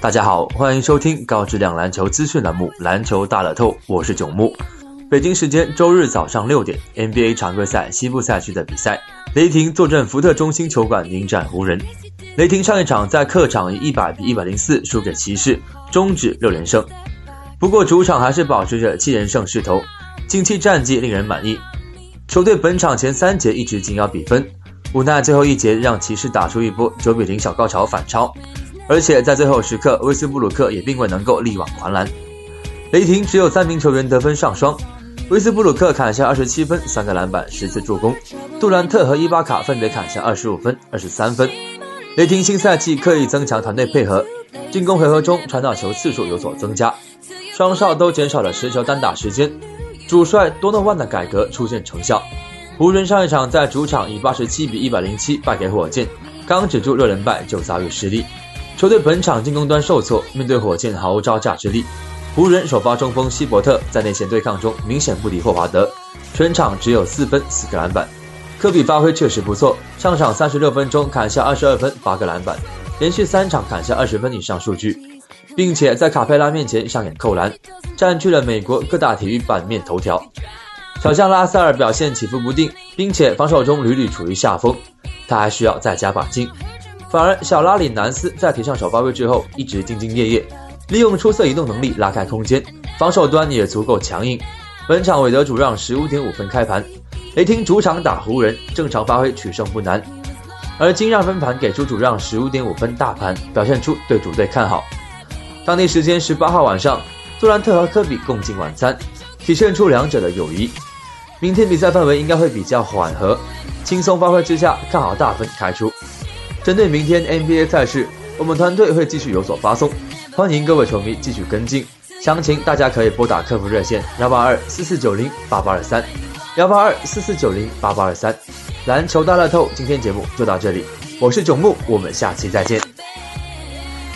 大家好，欢迎收听高质量篮球资讯栏目《篮球大乐透》，我是九木。北京时间周日早上六点，NBA 常规赛西部赛区的比赛，雷霆坐镇福特中心球馆迎战湖人。雷霆上一场在客场以一百比一百零四输给骑士，终止六连胜。不过主场还是保持着七连胜势头，近期战绩令人满意。球队本场前三节一直紧咬比分，无奈最后一节让骑士打出一波九比零小高潮反超，而且在最后时刻，威斯布鲁克也并未能够力挽狂澜。雷霆只有三名球员得分上双，威斯布鲁克砍下二十七分、三个篮板、十次助攻，杜兰特和伊巴卡分别砍下二十五分、二十三分。雷霆新赛季刻意增强团队配合，进攻回合中传导球次数有所增加，双少都减少了持球单打时间。主帅多诺万的改革出现成效，湖人上一场在主场以八十七比一百零七败给火箭，刚止住六连败就遭遇失利。球队本场进攻端受挫，面对火箭毫无招架之力。湖人首发中锋希伯特在内线对抗中明显不敌霍华德，全场只有四分四个篮板。科比发挥确实不错，上场三十六分钟砍下二十二分八个篮板，连续三场砍下二十分以上数据。并且在卡佩拉面前上演扣篮，占据了美国各大体育版面头条。小将拉塞尔表现起伏不定，并且防守中屡屡处于下风，他还需要再加把劲。反而小拉里南斯在提上首发位之后，一直兢兢业业，利用出色移动能力拉开空间，防守端也足够强硬。本场韦德主让十五点五分开盘，雷霆主场打湖人，正常发挥取胜不难。而金让分盘给出主让十五点五分大盘，表现出对主队看好。当地时间十八号晚上，杜兰特和科比共进晚餐，体现出两者的友谊。明天比赛氛围应该会比较缓和，轻松发挥之下，看好大分开出。针对明天 NBA 赛事，我们团队会继续有所发送，欢迎各位球迷继续跟进。详情大家可以拨打客服热线幺八二四四九零八八二三，幺八二四四九零八八二三。篮球大乐透，今天节目就到这里，我是九木，我们下期再见。